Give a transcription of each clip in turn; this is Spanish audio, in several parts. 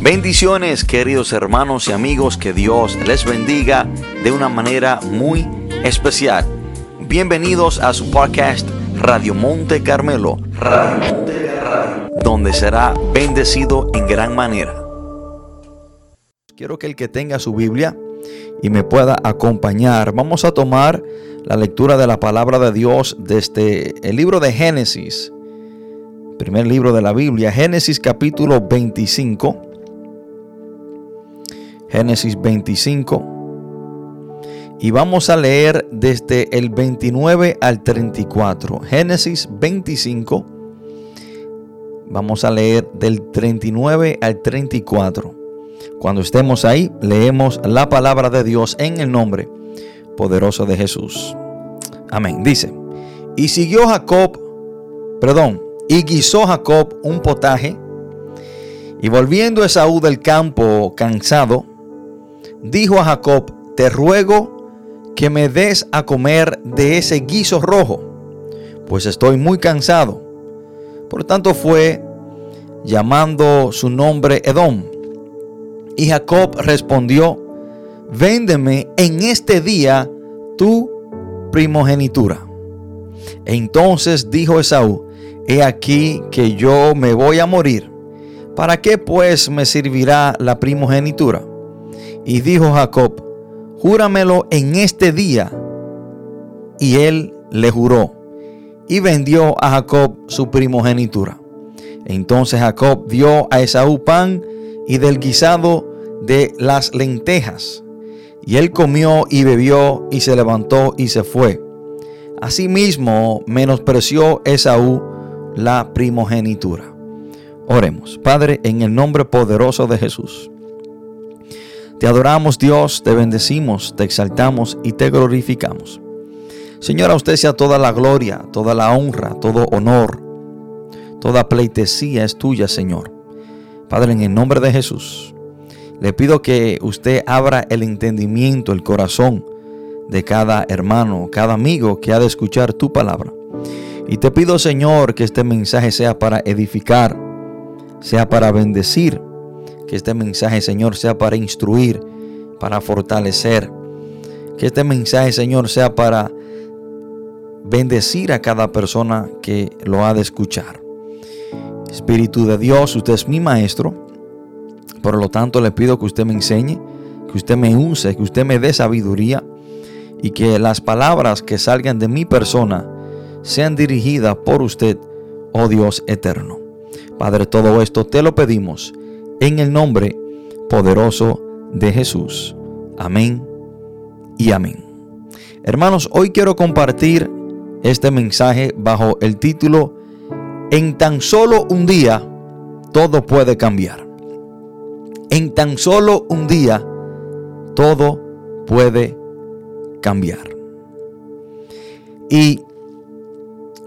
Bendiciones queridos hermanos y amigos, que Dios les bendiga de una manera muy especial. Bienvenidos a su podcast Radio Monte Carmelo, donde será bendecido en gran manera. Quiero que el que tenga su Biblia y me pueda acompañar, vamos a tomar la lectura de la palabra de Dios desde el libro de Génesis, primer libro de la Biblia, Génesis capítulo 25. Génesis 25. Y vamos a leer desde el 29 al 34. Génesis 25. Vamos a leer del 39 al 34. Cuando estemos ahí, leemos la palabra de Dios en el nombre poderoso de Jesús. Amén. Dice, y siguió Jacob, perdón, y guisó Jacob un potaje, y volviendo Esaú del campo cansado, dijo a Jacob, te ruego que me des a comer de ese guiso rojo, pues estoy muy cansado. Por tanto fue llamando su nombre Edom. Y Jacob respondió, véndeme en este día tu primogenitura. Entonces dijo Esaú, he aquí que yo me voy a morir. ¿Para qué pues me servirá la primogenitura? Y dijo Jacob, júramelo en este día. Y él le juró y vendió a Jacob su primogenitura. Entonces Jacob dio a Esaú pan y del guisado de las lentejas. Y él comió y bebió y se levantó y se fue. Asimismo menospreció Esaú la primogenitura. Oremos, Padre, en el nombre poderoso de Jesús. Te adoramos Dios, te bendecimos, te exaltamos y te glorificamos. Señor, a usted sea toda la gloria, toda la honra, todo honor, toda pleitesía es tuya, Señor. Padre, en el nombre de Jesús, le pido que usted abra el entendimiento, el corazón de cada hermano, cada amigo que ha de escuchar tu palabra. Y te pido, Señor, que este mensaje sea para edificar, sea para bendecir, que este mensaje, Señor, sea para instruir, para fortalecer. Que este mensaje, Señor, sea para bendecir a cada persona que lo ha de escuchar. Espíritu de Dios, usted es mi maestro. Por lo tanto, le pido que usted me enseñe, que usted me use, que usted me dé sabiduría y que las palabras que salgan de mi persona sean dirigidas por usted, oh Dios eterno. Padre, todo esto te lo pedimos en el nombre poderoso de Jesús. Amén y amén. Hermanos, hoy quiero compartir este mensaje bajo el título En tan solo un día todo puede cambiar. En tan solo un día todo puede cambiar. Y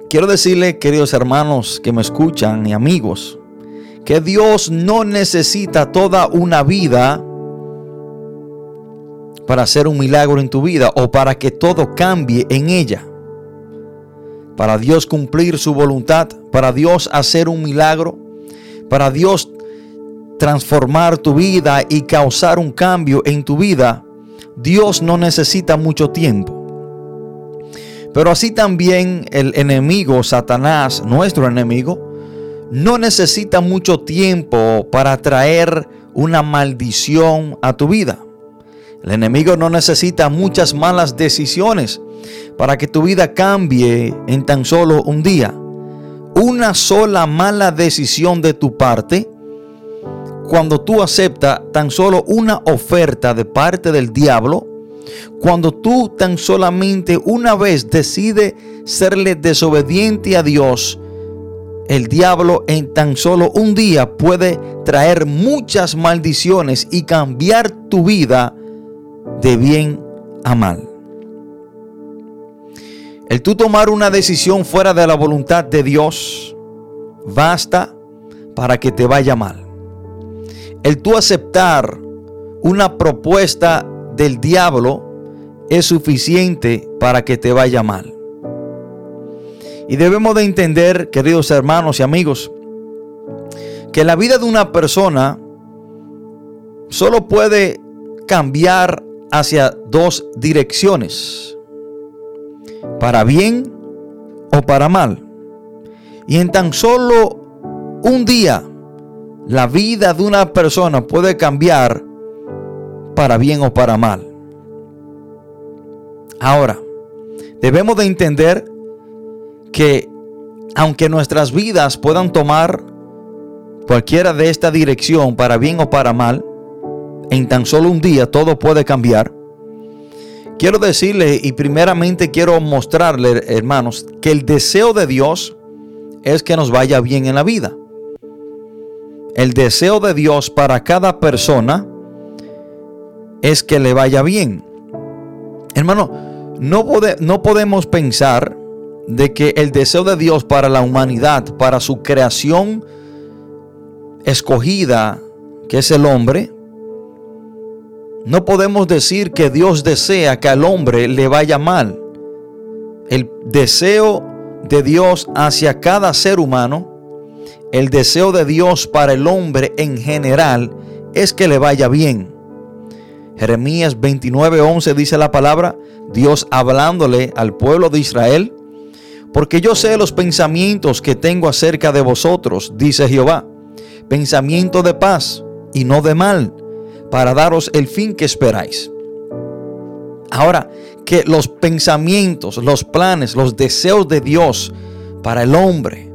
quiero decirle, queridos hermanos que me escuchan y amigos, que Dios no necesita toda una vida para hacer un milagro en tu vida o para que todo cambie en ella. Para Dios cumplir su voluntad, para Dios hacer un milagro, para Dios transformar tu vida y causar un cambio en tu vida, Dios no necesita mucho tiempo. Pero así también el enemigo, Satanás, nuestro enemigo, no necesita mucho tiempo para traer una maldición a tu vida. El enemigo no necesita muchas malas decisiones para que tu vida cambie en tan solo un día. Una sola mala decisión de tu parte, cuando tú aceptas tan solo una oferta de parte del diablo, cuando tú tan solamente una vez decides serle desobediente a Dios, el diablo en tan solo un día puede traer muchas maldiciones y cambiar tu vida de bien a mal. El tú tomar una decisión fuera de la voluntad de Dios basta para que te vaya mal. El tú aceptar una propuesta del diablo es suficiente para que te vaya mal. Y debemos de entender, queridos hermanos y amigos, que la vida de una persona solo puede cambiar hacia dos direcciones, para bien o para mal. Y en tan solo un día, la vida de una persona puede cambiar para bien o para mal. Ahora, debemos de entender que aunque nuestras vidas puedan tomar cualquiera de esta dirección para bien o para mal, en tan solo un día todo puede cambiar. Quiero decirle y primeramente quiero mostrarle, hermanos, que el deseo de Dios es que nos vaya bien en la vida. El deseo de Dios para cada persona es que le vaya bien. Hermano, no, no podemos pensar de que el deseo de Dios para la humanidad, para su creación escogida, que es el hombre, no podemos decir que Dios desea que al hombre le vaya mal. El deseo de Dios hacia cada ser humano, el deseo de Dios para el hombre en general es que le vaya bien. Jeremías 29:11 dice la palabra, Dios hablándole al pueblo de Israel, porque yo sé los pensamientos que tengo acerca de vosotros, dice Jehová, pensamiento de paz y no de mal para daros el fin que esperáis. Ahora, que los pensamientos, los planes, los deseos de Dios para el hombre,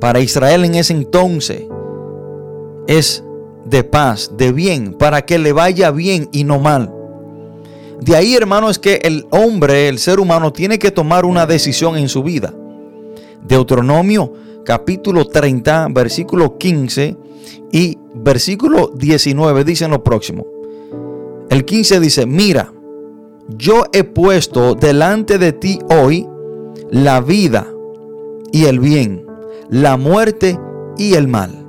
para Israel en ese entonces, es de paz, de bien, para que le vaya bien y no mal. De ahí, hermano, es que el hombre, el ser humano, tiene que tomar una decisión en su vida. Deuteronomio capítulo 30, versículo 15 y versículo 19 dicen lo próximo. El 15 dice, mira, yo he puesto delante de ti hoy la vida y el bien, la muerte y el mal.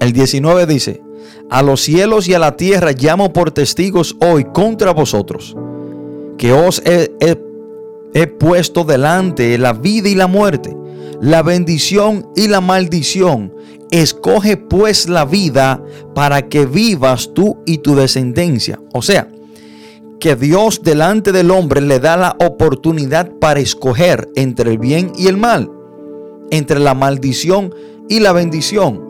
El 19 dice, a los cielos y a la tierra llamo por testigos hoy contra vosotros, que os he, puesto delante la vida y la muerte la bendición y la maldición. Escoge pues la vida para que vivas tú y tu descendencia. O sea, que Dios delante del hombre le da la oportunidad para escoger entre el bien y el mal, entre la maldición y la bendición.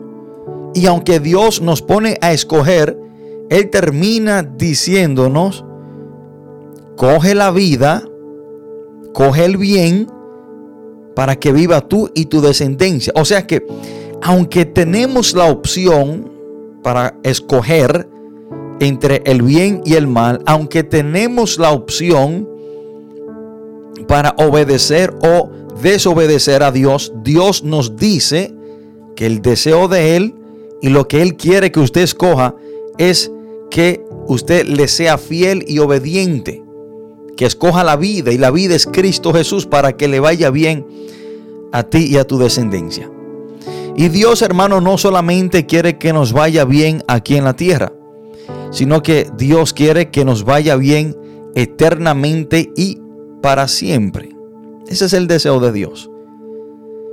Y aunque Dios nos pone a escoger, Él termina diciéndonos, coge la vida, coge el bien para que viva tú y tu descendencia. O sea que, aunque tenemos la opción para escoger entre el bien y el mal, aunque tenemos la opción para obedecer o desobedecer a Dios, Dios nos dice que el deseo de Él y lo que Él quiere que usted escoja es que usted le sea fiel y obediente que escoja la vida y la vida es Cristo Jesús para que le vaya bien a ti y a tu descendencia. Y Dios, hermano, no solamente quiere que nos vaya bien aquí en la tierra, sino que Dios quiere que nos vaya bien eternamente y para siempre. Ese es el deseo de Dios.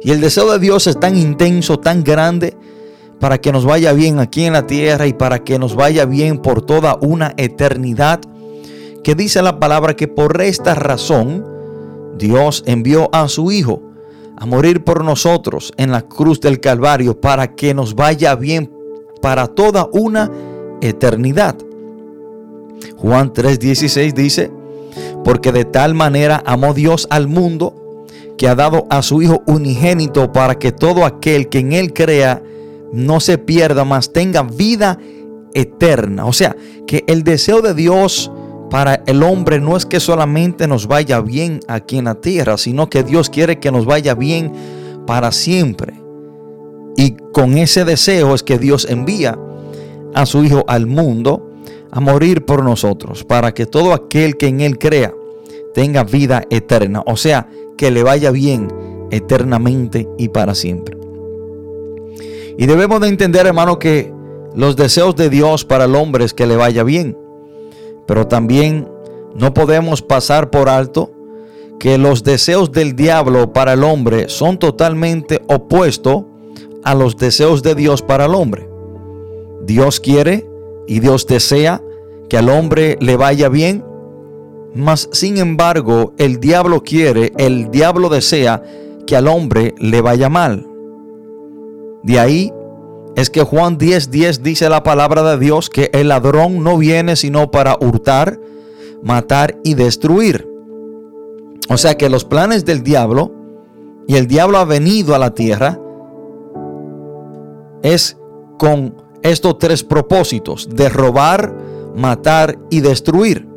Y el deseo de Dios es tan intenso, tan grande, para que nos vaya bien aquí en la tierra y para que nos vaya bien por toda una eternidad que dice la palabra que por esta razón Dios envió a su Hijo a morir por nosotros en la cruz del Calvario para que nos vaya bien para toda una eternidad. Juan 3:16 dice, porque de tal manera amó Dios al mundo que ha dado a su Hijo unigénito para que todo aquel que en Él crea no se pierda, mas tenga vida eterna. O sea, que el deseo de Dios para el hombre no es que solamente nos vaya bien aquí en la tierra, sino que Dios quiere que nos vaya bien para siempre. Y con ese deseo es que Dios envía a su Hijo al mundo a morir por nosotros, para que todo aquel que en Él crea tenga vida eterna. O sea, que le vaya bien eternamente y para siempre. Y debemos de entender, hermano, que los deseos de Dios para el hombre es que le vaya bien. Pero también no podemos pasar por alto que los deseos del diablo para el hombre son totalmente opuestos a los deseos de Dios para el hombre. Dios quiere y Dios desea que al hombre le vaya bien, mas sin embargo el diablo quiere, el diablo desea que al hombre le vaya mal. De ahí es que Juan 10:10 10 dice la palabra de Dios que el ladrón no viene sino para hurtar, matar y destruir. O sea que los planes del diablo, y el diablo ha venido a la tierra, es con estos tres propósitos, de robar, matar y destruir.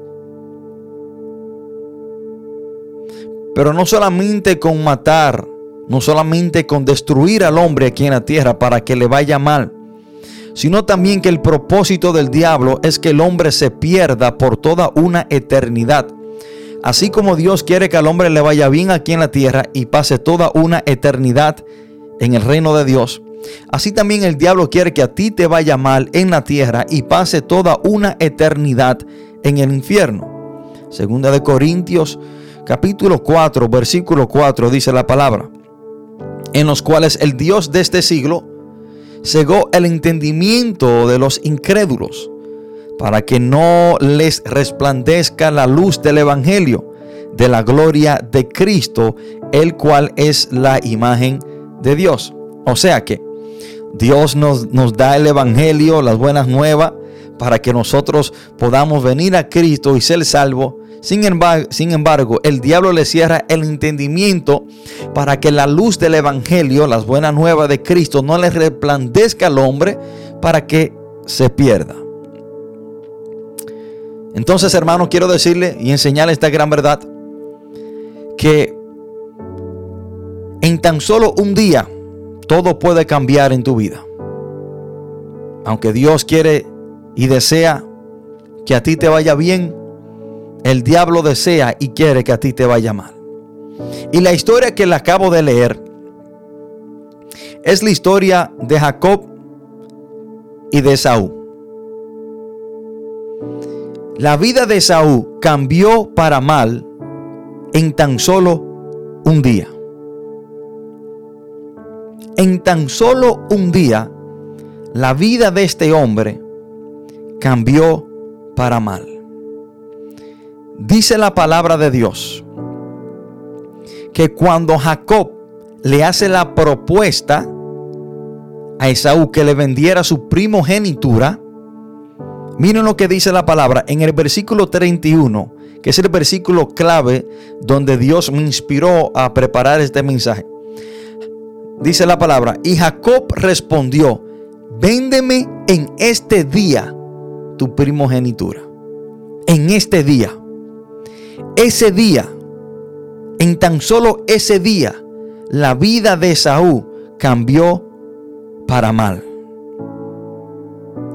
Pero no solamente con matar, no solamente con destruir al hombre aquí en la tierra para que le vaya mal, sino también que el propósito del diablo es que el hombre se pierda por toda una eternidad. Así como Dios quiere que al hombre le vaya bien aquí en la tierra y pase toda una eternidad en el reino de Dios, así también el diablo quiere que a ti te vaya mal en la tierra y pase toda una eternidad en el infierno. Segunda de Corintios capítulo 4, versículo 4 dice la palabra en los cuales el Dios de este siglo cegó el entendimiento de los incrédulos, para que no les resplandezca la luz del Evangelio de la gloria de Cristo, el cual es la imagen de Dios. O sea que Dios nos, nos da el Evangelio, las buenas nuevas, para que nosotros podamos venir a Cristo y ser salvos sin embargo, el diablo le cierra el entendimiento para que la luz del Evangelio, las buenas nuevas de Cristo, no le resplandezca al hombre para que se pierda. Entonces, hermanos, quiero decirle y enseñarle esta gran verdad, que en tan solo un día todo puede cambiar en tu vida. Aunque Dios quiere y desea que a ti te vaya bien, el diablo desea y quiere que a ti te vaya mal. Y la historia que le acabo de leer es la historia de Jacob y de Saúl. La vida de Saúl cambió para mal en tan solo un día. En tan solo un día, la vida de este hombre cambió para mal. Dice la palabra de Dios que cuando Jacob le hace la propuesta a Esaú que le vendiera su primogenitura, miren lo que dice la palabra en el versículo 31, que es el versículo clave donde Dios me inspiró a preparar este mensaje. Dice la palabra, y Jacob respondió, véndeme en este día tu primogenitura. En este día ese día, en tan solo ese día, la vida de Saúl cambió para mal.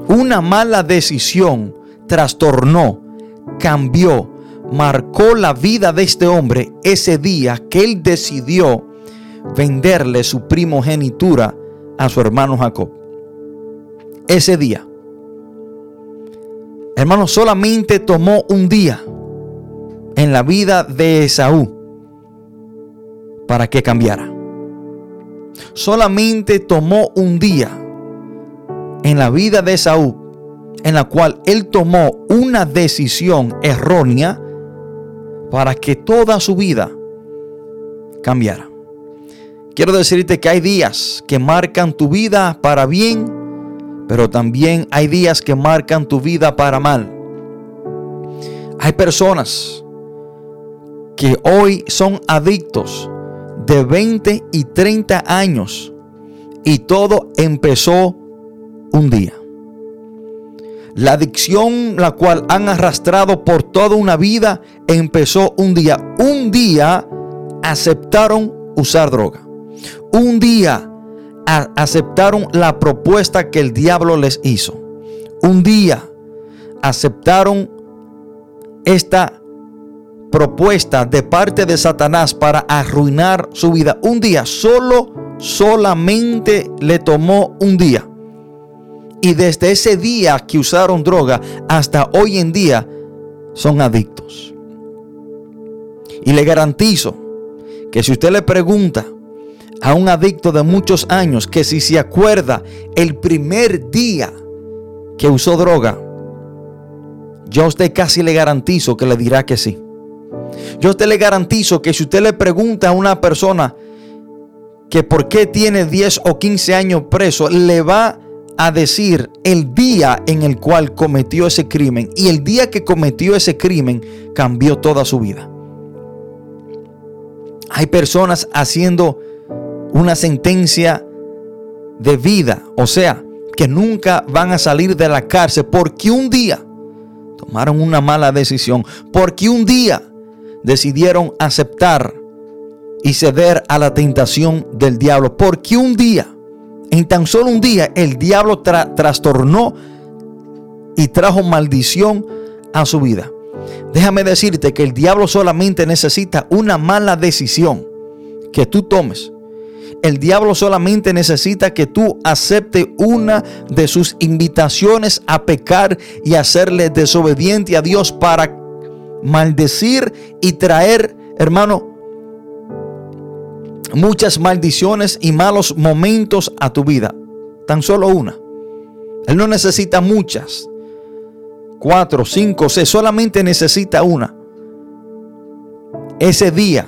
Una mala decisión trastornó, cambió, marcó la vida de este hombre ese día que él decidió venderle su primogenitura a su hermano Jacob. Ese día. Hermano, solamente tomó un día en la vida de Esaú para que cambiara. Solamente tomó un día en la vida de Esaú en la cual él tomó una decisión errónea para que toda su vida cambiara. Quiero decirte que hay días que marcan tu vida para bien, pero también hay días que marcan tu vida para mal. Hay personas que hoy son adictos de 20 y 30 años y todo empezó un día. La adicción la cual han arrastrado por toda una vida empezó un día. Un día aceptaron usar droga. Un día aceptaron la propuesta que el diablo les hizo. Un día aceptaron esta propuesta de parte de Satanás para arruinar su vida. Un día, solo, solamente le tomó un día. Y desde ese día que usaron droga hasta hoy en día son adictos. Y le garantizo que si usted le pregunta a un adicto de muchos años que si se acuerda el primer día que usó droga, yo a usted casi le garantizo que le dirá que sí. Yo a usted le garantizo que si usted le pregunta a una persona que por qué tiene 10 o 15 años preso, le va a decir el día en el cual cometió ese crimen. Y el día que cometió ese crimen cambió toda su vida. Hay personas haciendo una sentencia de vida, o sea, que nunca van a salir de la cárcel porque un día tomaron una mala decisión, porque un día decidieron aceptar y ceder a la tentación del diablo. Porque un día, en tan solo un día, el diablo trastornó y trajo maldición a su vida. Déjame decirte que el diablo solamente necesita una mala decisión que tú tomes. El diablo solamente necesita que tú aceptes una de sus invitaciones a pecar y hacerle desobediente a Dios para maldecir y traer, hermano, muchas maldiciones y malos momentos a tu vida. Tan solo una. Él no necesita muchas. Cuatro, cinco, seis. Solamente necesita una. Ese día.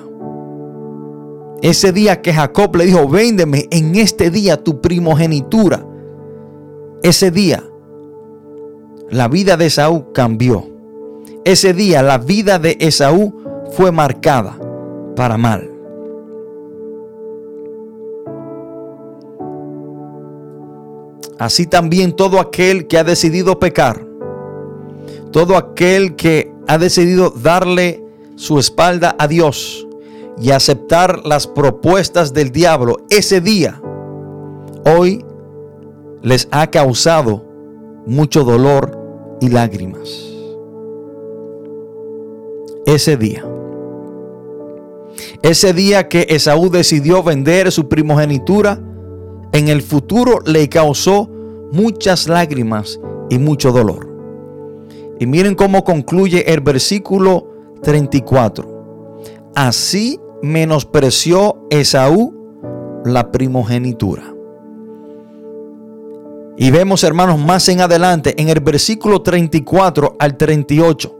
Ese día que Jacob le dijo, véndeme en este día tu primogenitura. Ese día, la vida de Saúl cambió. Ese día, la vida de Esaú fue marcada para mal. Así también todo aquel que ha decidido pecar, todo aquel que ha decidido darle su espalda a Dios y aceptar las propuestas del diablo, ese día, hoy les ha causado mucho dolor y lágrimas. Ese día. Ese día que Esaú decidió vender su primogenitura, en el futuro le causó muchas lágrimas y mucho dolor. Y miren cómo concluye el versículo 34. Así menospreció Esaú la primogenitura. Y vemos, hermanos, más en adelante, en el versículo 34 al 38,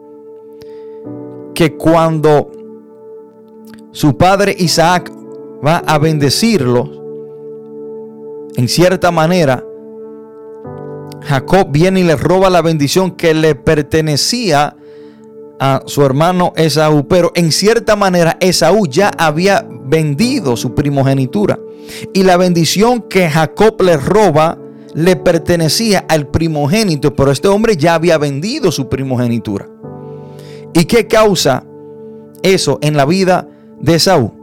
que cuando su padre Isaac va a bendecirlo, en cierta manera, Jacob viene y le roba la bendición que le pertenecía a su hermano Esaú, pero en cierta manera Esaú ya había vendido su primogenitura. Y la bendición que Jacob le roba le pertenecía al primogénito, pero este hombre ya había vendido su primogenitura. ¿Y qué causa eso en la vida de Esaú?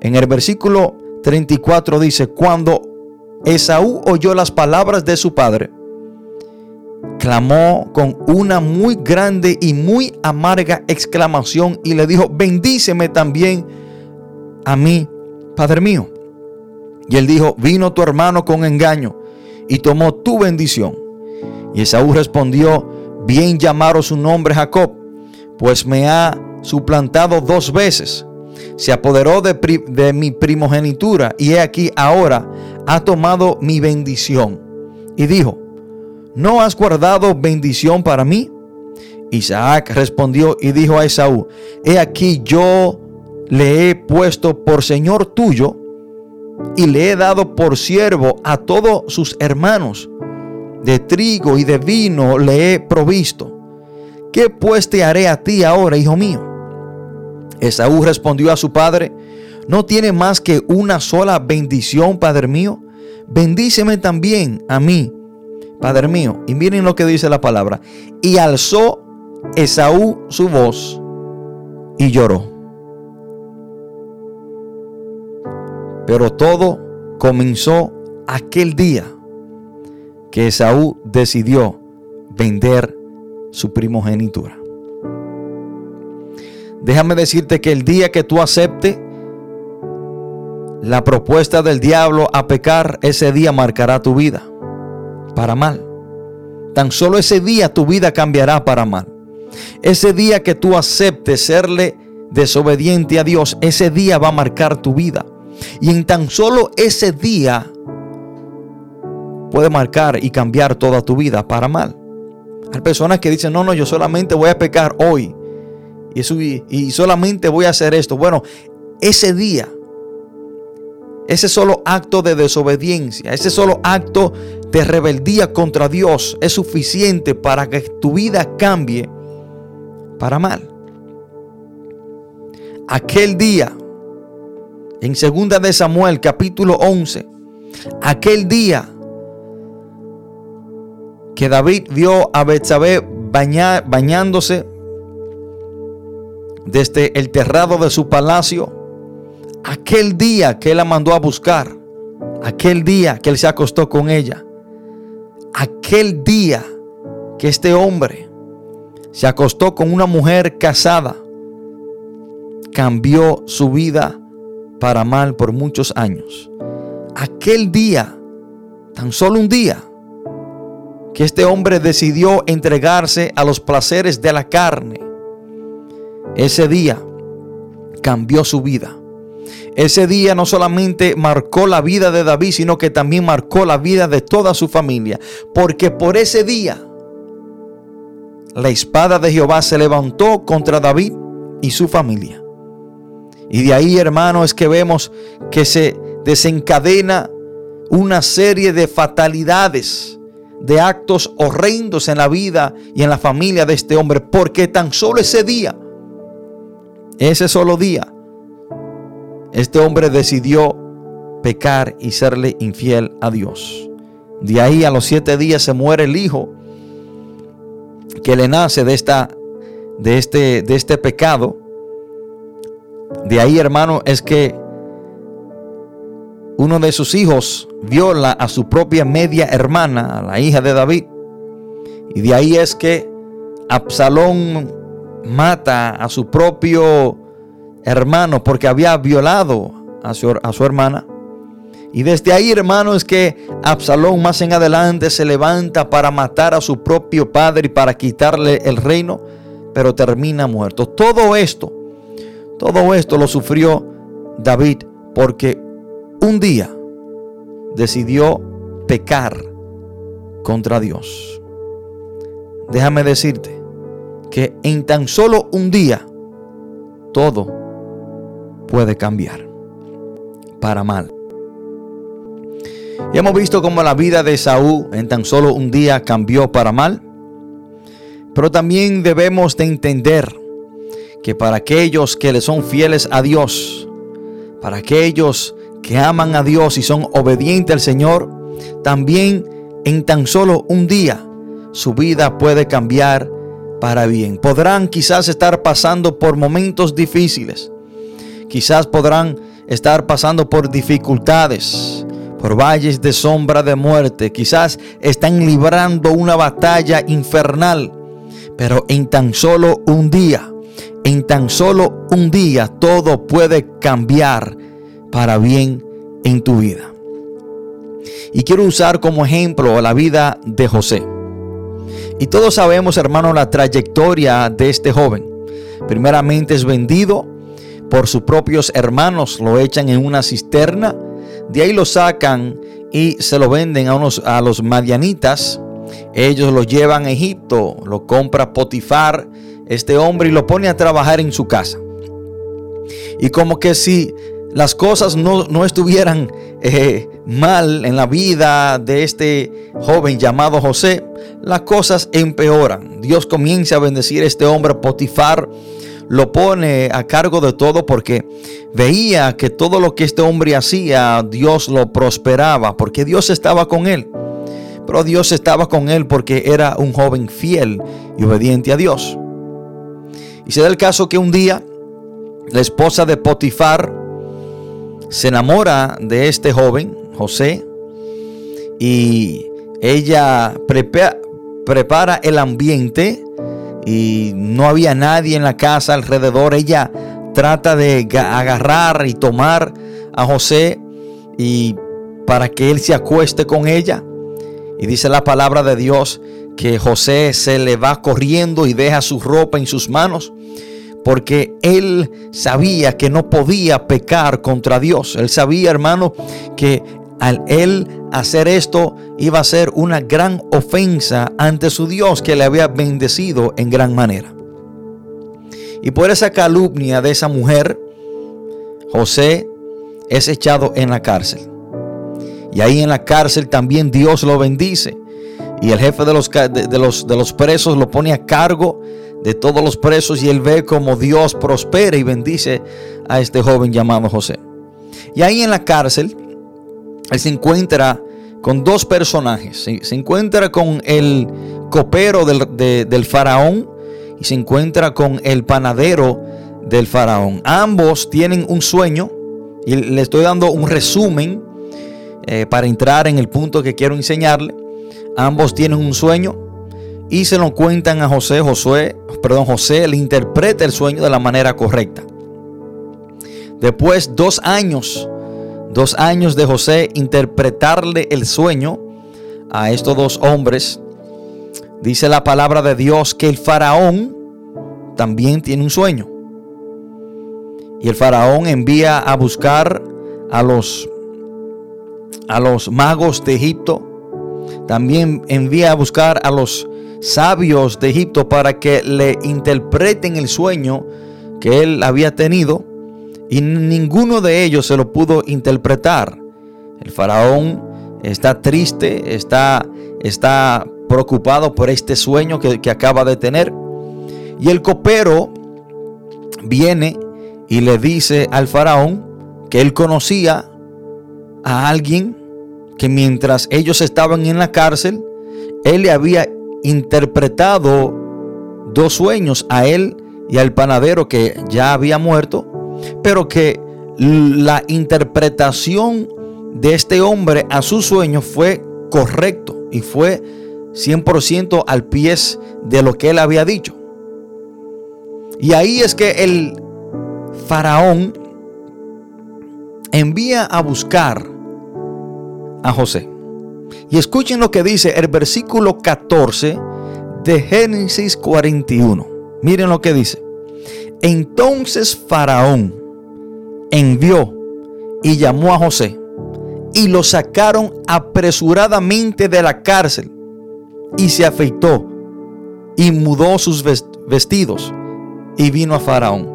En el versículo 34 dice, cuando Esaú oyó las palabras de su padre, clamó con una muy grande y muy amarga exclamación y le dijo, bendíceme también a mí, Padre mío. Y él dijo, vino tu hermano con engaño y tomó tu bendición. Y Esaú respondió, bien llamaron su nombre Jacob, pues me ha suplantado dos veces se apoderó de, mi primogenitura y he aquí ahora ha tomado mi bendición. Y dijo, ¿no has guardado bendición para mí? Isaac respondió y dijo a Esaú, he aquí yo le he puesto por señor tuyo y le he dado por siervo a todos sus hermanos. De trigo y de vino le he provisto. ¿Qué pues te haré a ti ahora, hijo mío? Esaú respondió a su padre, ¿no tiene más que una sola bendición, Padre mío? Bendíceme también a mí, Padre mío. Y miren lo que dice la palabra. Y alzó Esaú su voz y lloró. Pero todo comenzó aquel día que Esaú decidió vender su primogenitura. Déjame decirte que el día que tú aceptes la propuesta del diablo a pecar, ese día marcará tu vida para mal. Tan solo ese día tu vida cambiará para mal. Ese día que tú aceptes serle desobediente a Dios, ese día va a marcar tu vida. Y en tan solo ese día puede marcar y cambiar toda tu vida para mal. Hay personas que dicen, no, no, yo solamente voy a pecar hoy. Y, y solamente voy a hacer esto. Bueno, ese día, ese solo acto de desobediencia, ese solo acto de rebeldía contra Dios es suficiente para que tu vida cambie para mal. Aquel día, en 2 de Samuel capítulo 11, aquel día que David vio a Betsabé bañándose desde el terrado de su palacio, aquel día que él la mandó a buscar, aquel día que él se acostó con ella, aquel día que este hombre se acostó con una mujer casada, cambió su vida para mal por muchos años. Aquel día, tan solo un día, que este hombre decidió entregarse a los placeres de la carne, ese día cambió su vida. Ese día no solamente marcó la vida de David, sino que también marcó la vida de toda su familia. Porque por ese día la espada de Jehová se levantó contra David y su familia. Y de ahí, hermano, es que vemos que se desencadena una serie de fatalidades de actos horrendos en la vida y en la familia de este hombre, porque tan solo ese día, ese solo día, este hombre decidió pecar y serle infiel a Dios. De ahí a los siete días se muere el hijo que le nace de, esta, de, este, de este pecado. De ahí, hermano, es que uno de sus hijos viola a su propia media hermana, a la hija de David. Y de ahí es que Absalón mata a su propio hermano porque había violado a su, a su hermana. Y desde ahí, hermano, es que Absalón más en adelante se levanta para matar a su propio padre y para quitarle el reino, pero termina muerto. Todo esto, todo esto lo sufrió David porque un día decidió pecar contra Dios. Déjame decirte que en tan solo un día todo puede cambiar para mal. Y hemos visto cómo la vida de Saúl en tan solo un día cambió para mal. Pero también debemos de entender que para aquellos que le son fieles a Dios, para aquellos que aman a Dios y son obedientes al Señor, también en tan solo un día su vida puede cambiar para bien. Podrán quizás estar pasando por momentos difíciles. Quizás podrán estar pasando por dificultades, por valles de sombra de muerte. Quizás están librando una batalla infernal. Pero en tan solo un día, en tan solo un día, todo puede cambiar para bien en tu vida. Y quiero usar como ejemplo la vida de José. Y todos sabemos, hermano, la trayectoria de este joven. Primeramente es vendido por sus propios hermanos, lo echan en una cisterna, de ahí lo sacan y se lo venden a, unos, a los madianitas. Ellos lo llevan a Egipto, lo compra Potifar, este hombre, y lo pone a trabajar en su casa. Y como que si las cosas no, estuvieran eh, mal en la vida de este joven llamado José, las cosas empeoran. Dios comienza a bendecir a este hombre Potifar, lo pone a cargo de todo porque veía que todo lo que este hombre hacía, Dios lo prosperaba, porque Dios estaba con él. Pero Dios estaba con él porque era un joven fiel y obediente a Dios. Y se da el caso que un día la esposa de Potifar, se enamora de este joven, José, y ella prepara, el ambiente y no había nadie en la casa alrededor. Ella trata de agarrar y tomar a José y para que él se acueste con ella. Y dice la palabra de Dios que José se le va corriendo y deja su ropa en sus manos porque él sabía que no podía pecar contra Dios. Él sabía, hermano, que al él hacer esto iba a ser una gran ofensa ante su Dios que le había bendecido en gran manera. Y por esa calumnia de esa mujer, José es echado en la cárcel. Y ahí en la cárcel también Dios lo bendice. Y el jefe de los, de, los, de los presos lo pone a cargo de todos los presos y él ve como Dios prospera y bendice a este joven llamado José. Y ahí en la cárcel, él se encuentra con dos personajes. Se encuentra con el copero del, faraón y se encuentra con el panadero del faraón. Ambos tienen un sueño y le estoy dando un resumen eh, para entrar en el punto que quiero enseñarle. Ambos tienen un sueño y se lo cuentan a José. Josué, perdón, José le interpreta el sueño de la manera correcta. Después, dos años, dos años de José interpretarle el sueño a estos dos hombres, dice la palabra de Dios que el faraón también tiene un sueño. Y el faraón envía a buscar a los a los magos de Egipto. También envía a buscar a los sabios de Egipto para que le interpreten el sueño que él había tenido. Y ninguno de ellos se lo pudo interpretar. El faraón está triste, está, está preocupado por este sueño que, que acaba de tener. Y el copero viene y le dice al faraón que él conocía a alguien que mientras ellos estaban en la cárcel, él le había interpretado dos sueños a él y al panadero que ya había muerto, pero que la interpretación de este hombre a su sueño fue correcto y fue 100% al pie de lo que él había dicho. Y ahí es que el faraón envía a buscar a José. Y escuchen lo que dice el versículo 14 de Génesis 41. Miren lo que dice. Entonces Faraón envió y llamó a José y lo sacaron apresuradamente de la cárcel y se afeitó y mudó sus vestidos y vino a Faraón.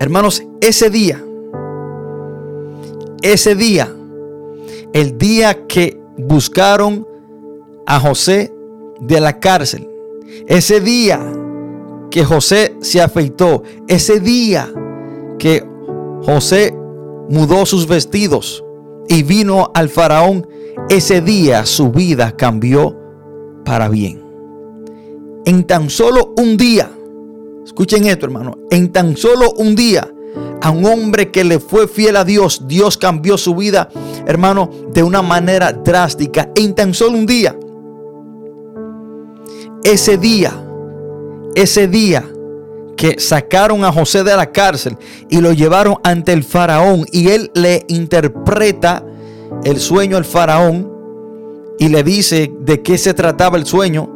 Hermanos, ese día ese día, el día que buscaron a José de la cárcel, ese día que José se afeitó, ese día que José mudó sus vestidos y vino al faraón, ese día su vida cambió para bien. En tan solo un día, escuchen esto hermano, en tan solo un día, a un hombre que le fue fiel a Dios, Dios cambió su vida, hermano, de una manera drástica en tan solo un día. Ese día, ese día que sacaron a José de la cárcel y lo llevaron ante el faraón y él le interpreta el sueño al faraón y le dice de qué se trataba el sueño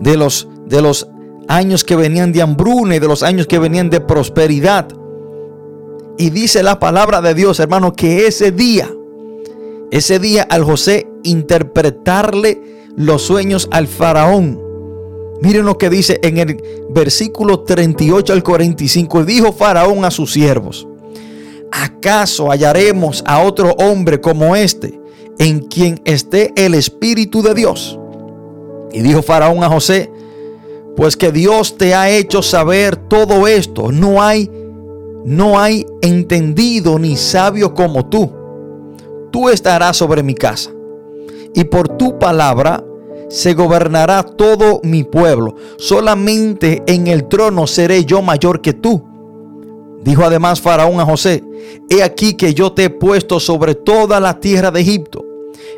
de los de los años que venían de hambruna y de los años que venían de prosperidad. Y dice la palabra de Dios, hermano, que ese día, ese día al José interpretarle los sueños al faraón. Miren lo que dice en el versículo 38 al 45. Dijo faraón a sus siervos, ¿acaso hallaremos a otro hombre como este en quien esté el Espíritu de Dios? Y dijo faraón a José, pues que Dios te ha hecho saber todo esto. No hay, no hay entendido ni sabio como tú. Tú estarás sobre mi casa. Y por tu palabra se gobernará todo mi pueblo. Solamente en el trono seré yo mayor que tú. Dijo además Faraón a José, he aquí que yo te he puesto sobre toda la tierra de Egipto.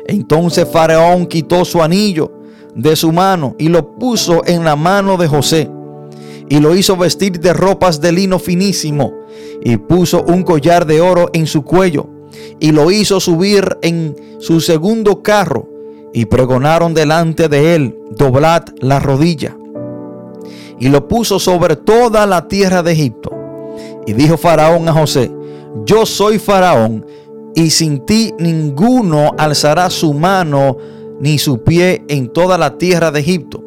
Entonces Faraón quitó su anillo de su mano y lo puso en la mano de José. Y lo hizo vestir de ropas de lino finísimo y puso un collar de oro en su cuello y lo hizo subir en su segundo carro y pregonaron delante de él, doblad la rodilla. Y lo puso sobre toda la tierra de Egipto. Y dijo Faraón a José, yo soy Faraón, y sin ti ninguno alzará su mano ni su pie en toda la tierra de Egipto.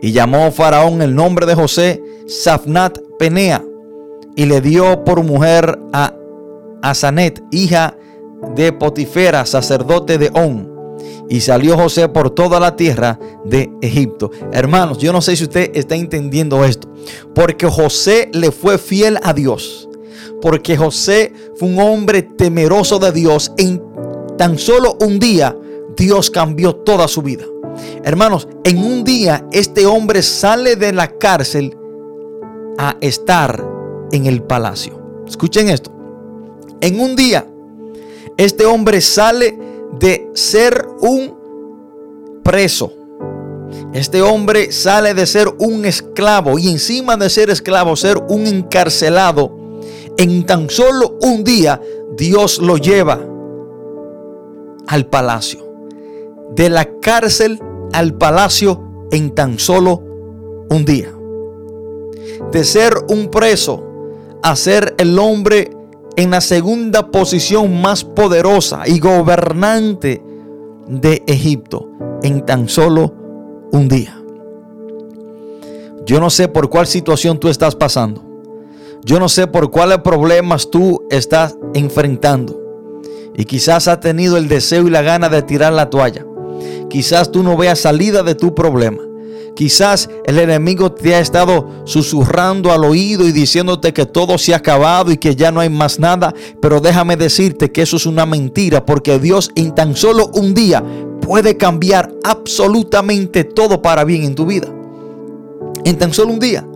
Y llamó Faraón el nombre de José Safnat Penea y le dio por mujer a Asanet, hija de Potifera, sacerdote de On. Y salió José por toda la tierra de Egipto. Hermanos, yo no sé si usted está entendiendo esto. Porque José le fue fiel a Dios. Porque José fue un hombre temeroso de Dios. En tan solo un día, Dios cambió toda su vida. Hermanos, en un día este hombre sale de la cárcel a estar en el palacio. Escuchen esto. En un día, este hombre sale de ser un preso. Este hombre sale de ser un esclavo y encima de ser esclavo, ser un encarcelado. En tan solo un día, Dios lo lleva al palacio. De la cárcel al palacio en tan solo un día. De ser un preso a ser el hombre en la segunda posición más poderosa y gobernante de Egipto en tan solo un día. Yo no sé por cuál situación tú estás pasando. Yo no sé por cuáles problemas tú estás enfrentando. Y quizás has tenido el deseo y la gana de tirar la toalla. Quizás tú no veas salida de tu problema. Quizás el enemigo te ha estado susurrando al oído y diciéndote que todo se ha acabado y que ya no hay más nada. Pero déjame decirte que eso es una mentira porque Dios en tan solo un día puede cambiar absolutamente todo para bien en tu vida. En tan solo un día.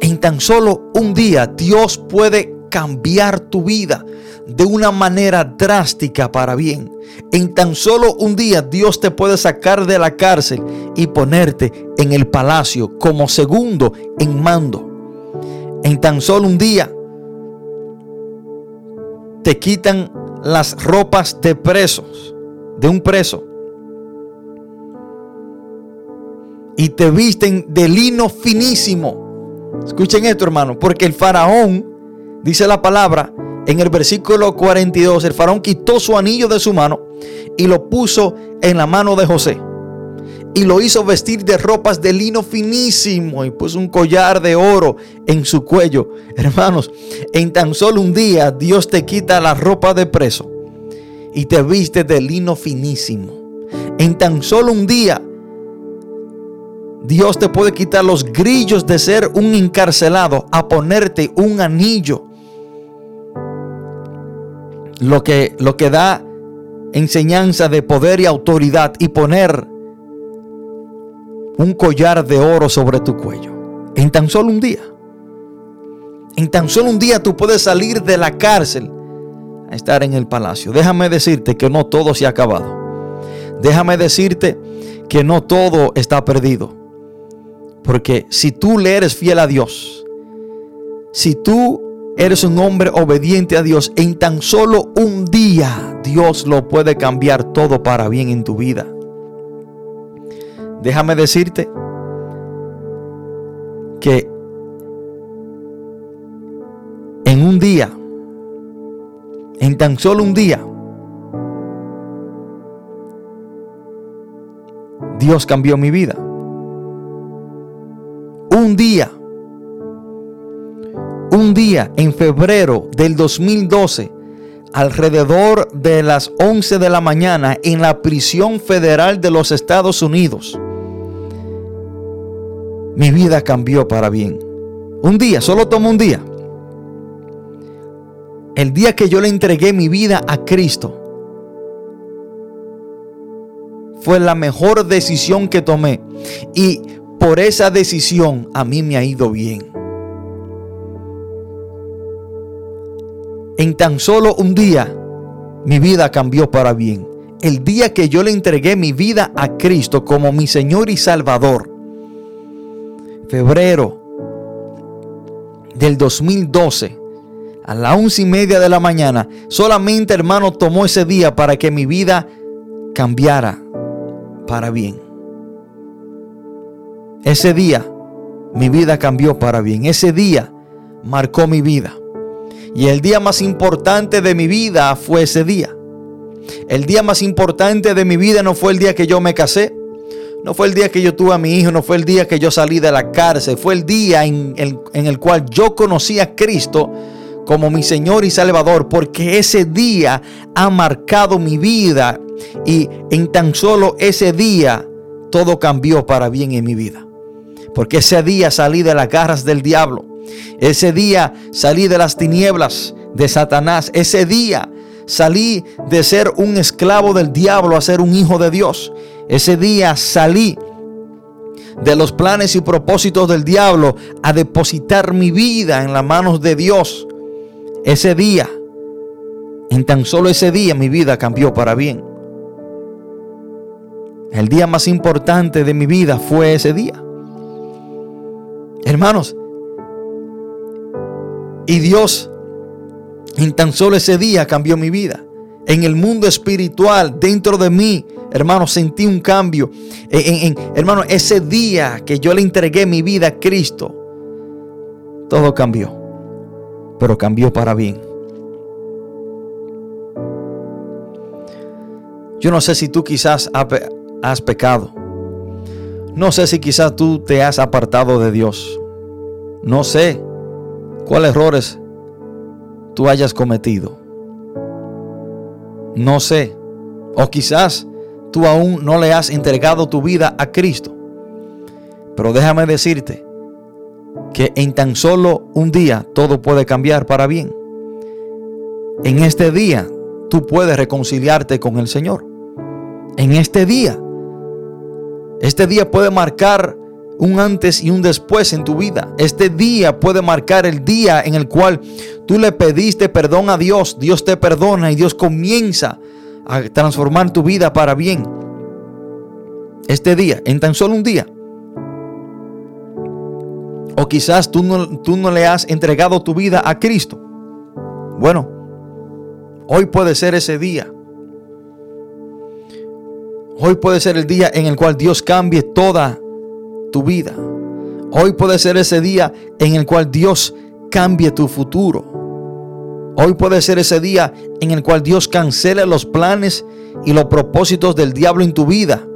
En tan solo un día Dios puede cambiar tu vida de una manera drástica para bien. En tan solo un día Dios te puede sacar de la cárcel y ponerte en el palacio como segundo en mando. En tan solo un día te quitan las ropas de presos, de un preso. Y te visten de lino finísimo. Escuchen esto, hermano, porque el faraón, dice la palabra, en el versículo 42, el faraón quitó su anillo de su mano y lo puso en la mano de José. Y lo hizo vestir de ropas de lino finísimo y puso un collar de oro en su cuello. Hermanos, en tan solo un día Dios te quita la ropa de preso y te viste de lino finísimo. En tan solo un día Dios te puede quitar los grillos de ser un encarcelado a ponerte un anillo lo que, lo que da enseñanza de poder y autoridad y poner un collar de oro sobre tu cuello. En tan solo un día. En tan solo un día tú puedes salir de la cárcel a estar en el palacio. Déjame decirte que no todo se ha acabado. Déjame decirte que no todo está perdido. Porque si tú le eres fiel a Dios, si tú eres un hombre obediente a Dios, en tan solo un día Dios lo puede cambiar todo para bien en tu vida. Déjame decirte que en un día, en tan solo un día, Dios cambió mi vida. Un día un día en febrero del 2012, alrededor de las 11 de la mañana, en la prisión federal de los Estados Unidos, mi vida cambió para bien. Un día, solo tomó un día. El día que yo le entregué mi vida a Cristo, fue la mejor decisión que tomé. Y por esa decisión a mí me ha ido bien. En tan solo un día, mi vida cambió para bien. El día que yo le entregué mi vida a Cristo como mi Señor y Salvador. Febrero del 2012, a las once y media de la mañana, solamente hermano tomó ese día para que mi vida cambiara para bien. Ese día mi vida cambió para bien. Ese día marcó mi vida. Y el día más importante de mi vida fue ese día. El día más importante de mi vida no fue el día que yo me casé. No fue el día que yo tuve a mi hijo, no fue el día que yo salí de la cárcel, fue el día en el, en el cual yo conocí a Cristo como mi Señor y Salvador, porque ese día ha marcado mi vida y en tan solo ese día todo cambió para bien en mi vida. Porque ese día salí de las garras del diablo. Ese día salí de las tinieblas de Satanás. Ese día salí de ser un esclavo del diablo a ser un hijo de Dios. Ese día salí de los planes y propósitos del diablo a depositar mi vida en las manos de Dios. Ese día, en tan solo ese día mi vida cambió para bien. El día más importante de mi vida fue ese día. Hermanos, y Dios en tan solo ese día cambió mi vida. En el mundo espiritual, dentro de mí, hermano, sentí un cambio. En, hermano, ese día que yo le entregué mi vida a Cristo, todo cambió. Pero cambió para bien. Yo no sé si tú quizás has pecado. No sé si quizás tú te has apartado de Dios. No sé cuáles errores tú hayas cometido. No sé. O quizás tú aún no le has entregado tu vida a Cristo. Pero déjame decirte que en tan solo un día todo puede cambiar para bien. En este día tú puedes reconciliarte con el Señor. En este día este día puede marcar un antes y un después en tu vida. Este día puede marcar el día en el cual tú le pediste perdón a Dios, Dios te perdona y Dios comienza a transformar tu vida para bien. Este día, en tan solo un día. O quizás tú no, tú no le has entregado tu vida a Cristo. Bueno, hoy puede ser ese día Hoy puede ser el día en el cual Dios cambie toda tu vida. Hoy puede ser ese día en el cual Dios cambie tu futuro. Hoy puede ser ese día en el cual Dios cancele los planes y los propósitos del diablo en tu vida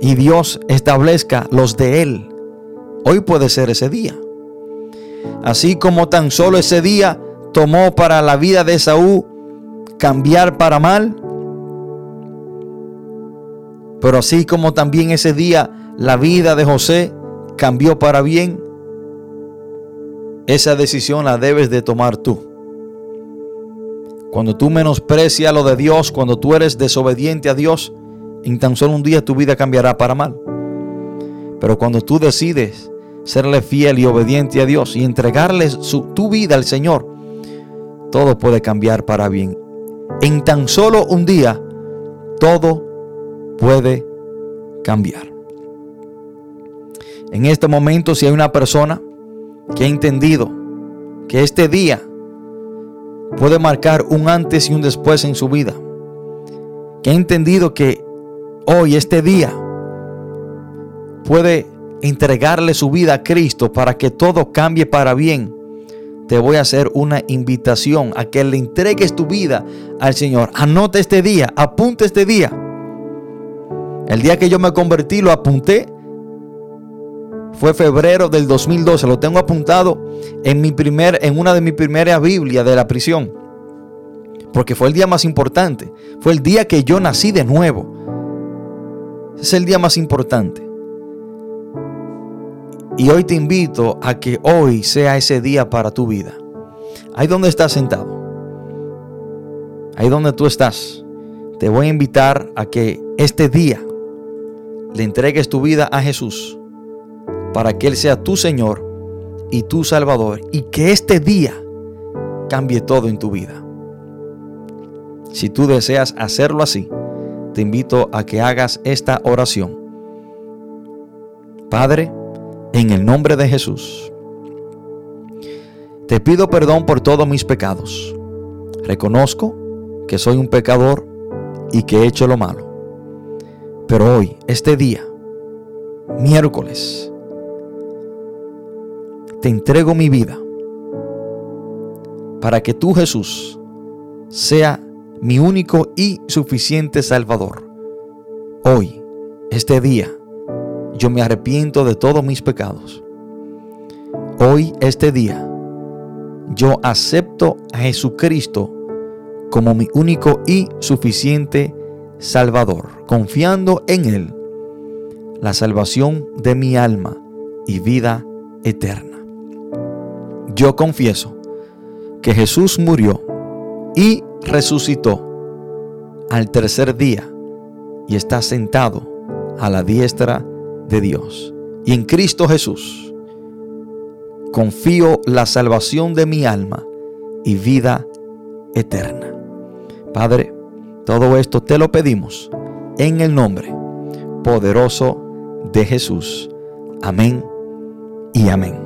y Dios establezca los de él. Hoy puede ser ese día. Así como tan solo ese día tomó para la vida de Saúl cambiar para mal, pero así como también ese día la vida de José cambió para bien, esa decisión la debes de tomar tú. Cuando tú menosprecias lo de Dios, cuando tú eres desobediente a Dios, en tan solo un día tu vida cambiará para mal. Pero cuando tú decides serle fiel y obediente a Dios y entregarle tu vida al Señor, todo puede cambiar para bien. En tan solo un día, todo puede cambiar. En este momento, si hay una persona que ha entendido que este día puede marcar un antes y un después en su vida, que ha entendido que hoy, este día, puede entregarle su vida a Cristo para que todo cambie para bien, te voy a hacer una invitación a que le entregues tu vida al Señor. Anote este día, apunte este día el día que yo me convertí, lo apunté. Fue febrero del 2012. Lo tengo apuntado en, mi primer, en una de mis primeras Biblias de la prisión. Porque fue el día más importante. Fue el día que yo nací de nuevo. es el día más importante. Y hoy te invito a que hoy sea ese día para tu vida. Ahí donde estás sentado. Ahí donde tú estás. Te voy a invitar a que este día le entregues tu vida a Jesús para que Él sea tu Señor y tu Salvador y que este día cambie todo en tu vida. Si tú deseas hacerlo así, te invito a que hagas esta oración. Padre, en el nombre de Jesús, te pido perdón por todos mis pecados. Reconozco que soy un pecador y que he hecho lo malo. Pero hoy, este día, miércoles, te entrego mi vida para que tú Jesús sea mi único y suficiente Salvador. Hoy, este día, yo me arrepiento de todos mis pecados. Hoy, este día, yo acepto a Jesucristo como mi único y suficiente Salvador, confiando en Él la salvación de mi alma y vida eterna. Yo confieso que Jesús murió y resucitó al tercer día y está sentado a la diestra de Dios. Y en Cristo Jesús confío la salvación de mi alma y vida eterna. Padre, todo esto te lo pedimos en el nombre poderoso de Jesús. Amén y amén.